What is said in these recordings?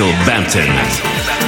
Axel Bampton.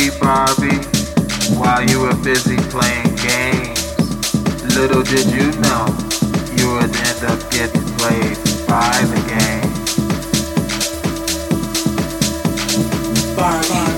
see while you were busy playing games. Little did you know you would end up getting played by the game. Barbie.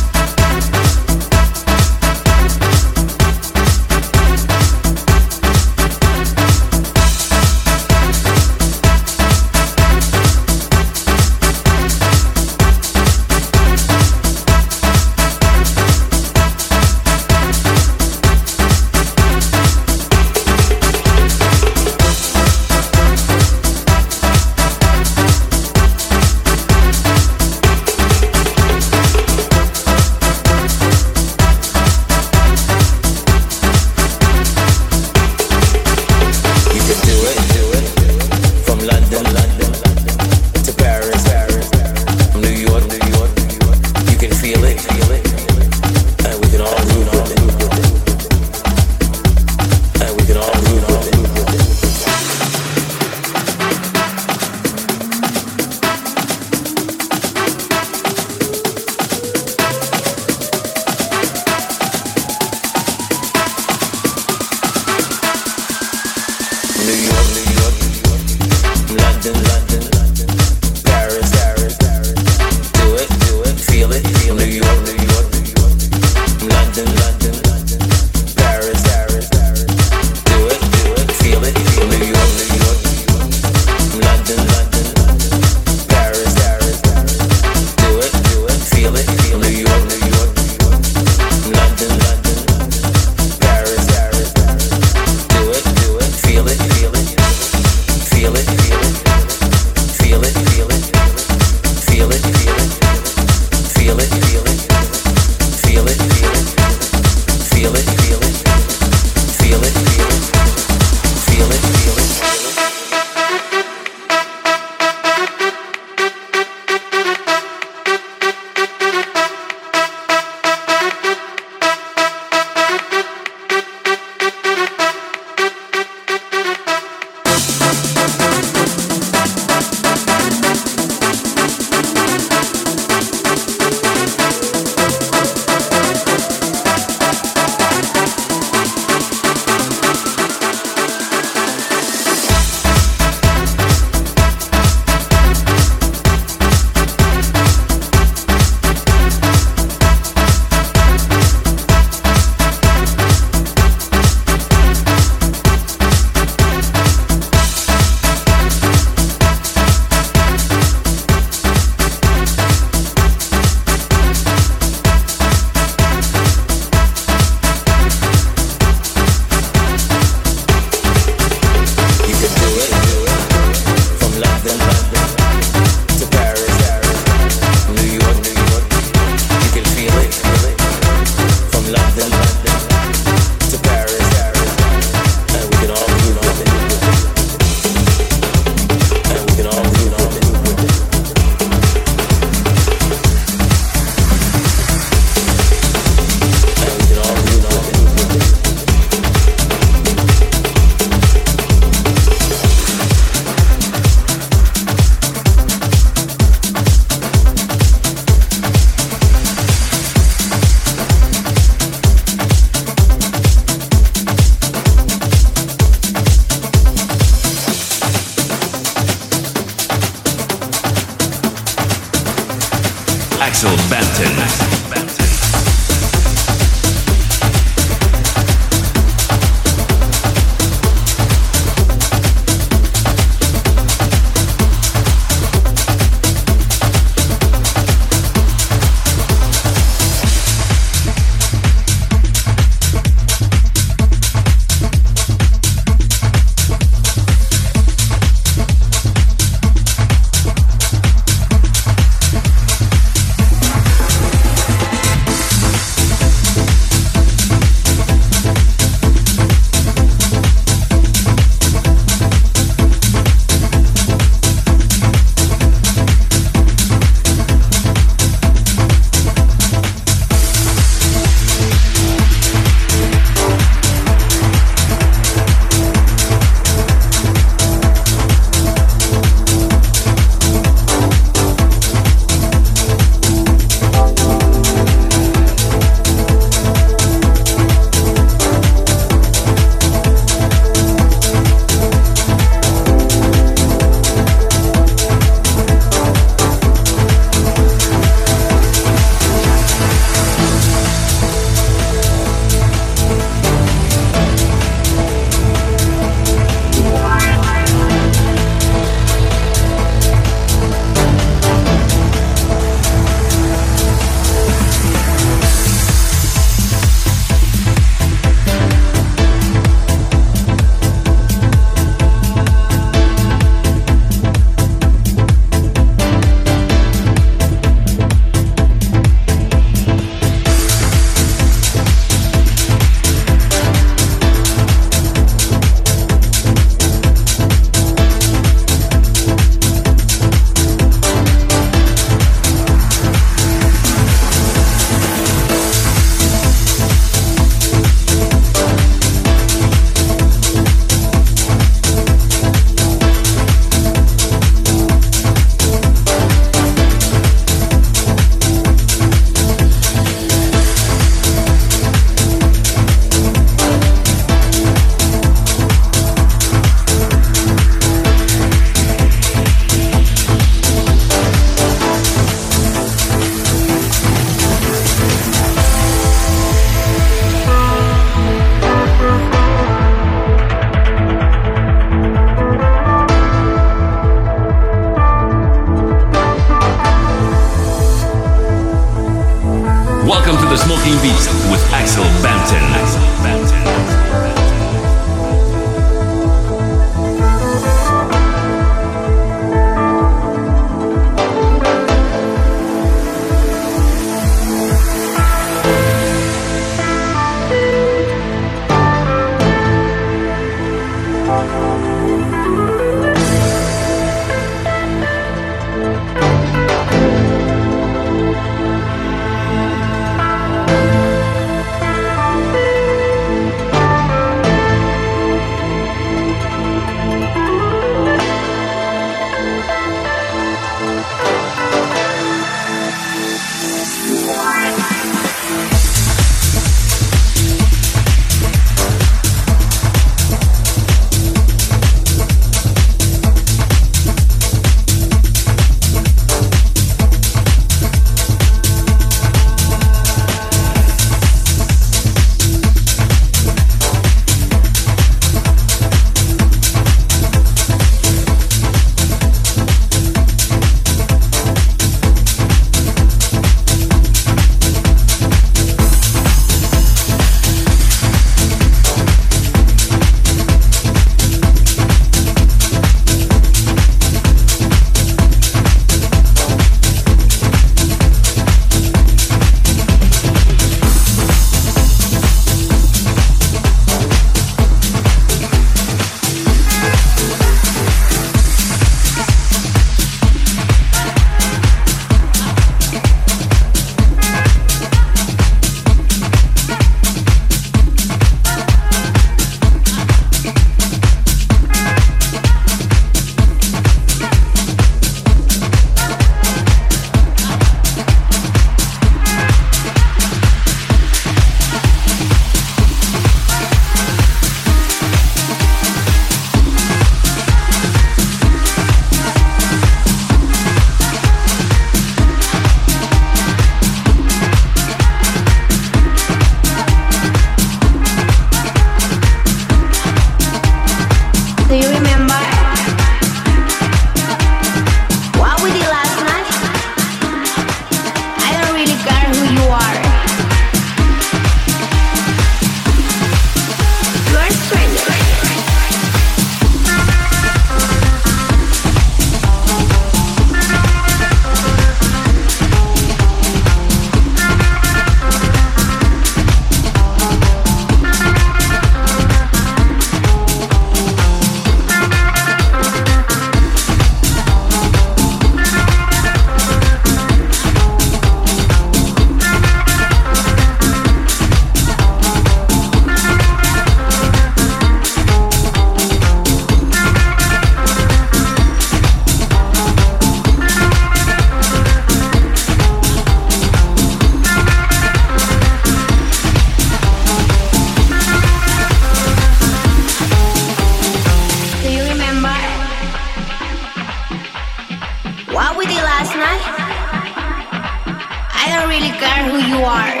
Who you are.